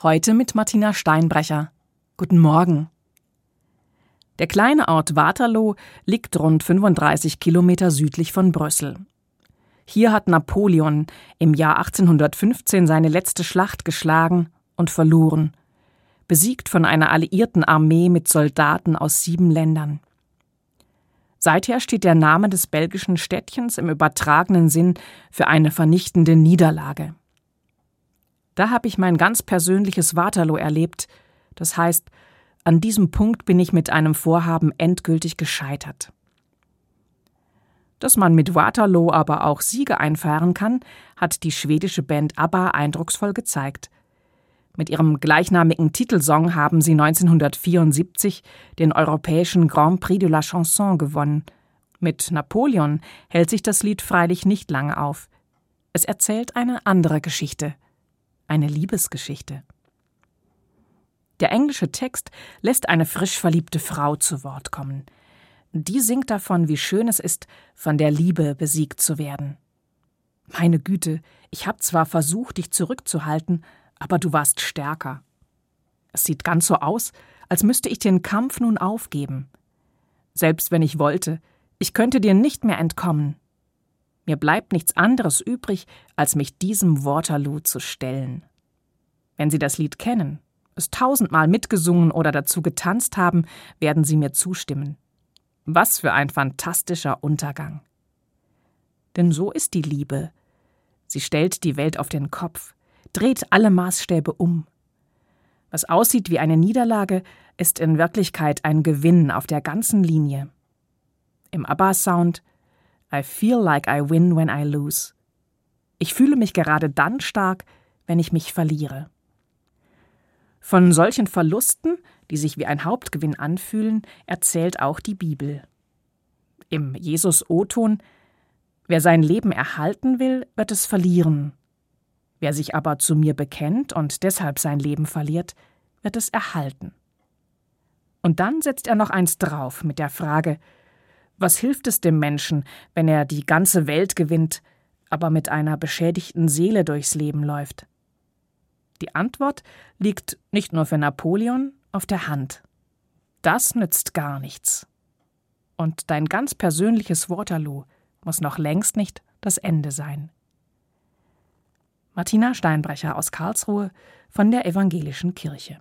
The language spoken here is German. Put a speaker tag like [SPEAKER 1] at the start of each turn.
[SPEAKER 1] Heute mit Martina Steinbrecher. Guten Morgen. Der kleine Ort Waterloo liegt rund 35 Kilometer südlich von Brüssel. Hier hat Napoleon im Jahr 1815 seine letzte Schlacht geschlagen und verloren, besiegt von einer alliierten Armee mit Soldaten aus sieben Ländern. Seither steht der Name des belgischen Städtchens im übertragenen Sinn für eine vernichtende Niederlage. Da habe ich mein ganz persönliches Waterloo erlebt. Das heißt, an diesem Punkt bin ich mit einem Vorhaben endgültig gescheitert. Dass man mit Waterloo aber auch Siege einfahren kann, hat die schwedische Band ABBA eindrucksvoll gezeigt. Mit ihrem gleichnamigen Titelsong haben sie 1974 den europäischen Grand Prix de la Chanson gewonnen. Mit Napoleon hält sich das Lied freilich nicht lange auf. Es erzählt eine andere Geschichte eine Liebesgeschichte. Der englische Text lässt eine frisch verliebte Frau zu Wort kommen. Die singt davon, wie schön es ist, von der Liebe besiegt zu werden. Meine Güte, ich hab zwar versucht, dich zurückzuhalten, aber du warst stärker. Es sieht ganz so aus, als müsste ich den Kampf nun aufgeben. Selbst wenn ich wollte, ich könnte dir nicht mehr entkommen. Mir bleibt nichts anderes übrig, als mich diesem Waterloo zu stellen. Wenn Sie das Lied kennen, es tausendmal mitgesungen oder dazu getanzt haben, werden Sie mir zustimmen. Was für ein fantastischer Untergang. Denn so ist die Liebe. Sie stellt die Welt auf den Kopf, dreht alle Maßstäbe um. Was aussieht wie eine Niederlage, ist in Wirklichkeit ein Gewinn auf der ganzen Linie. Im ABBA-Sound I feel like I win when I lose. Ich fühle mich gerade dann stark, wenn ich mich verliere. Von solchen Verlusten, die sich wie ein Hauptgewinn anfühlen, erzählt auch die Bibel. Im Jesus-O-Ton Wer sein Leben erhalten will, wird es verlieren. Wer sich aber zu mir bekennt und deshalb sein Leben verliert, wird es erhalten. Und dann setzt er noch eins drauf mit der Frage, was hilft es dem Menschen, wenn er die ganze Welt gewinnt, aber mit einer beschädigten Seele durchs Leben läuft? Die Antwort liegt nicht nur für Napoleon auf der Hand. Das nützt gar nichts. Und dein ganz persönliches Waterloo muss noch längst nicht das Ende sein. Martina Steinbrecher aus Karlsruhe von der Evangelischen Kirche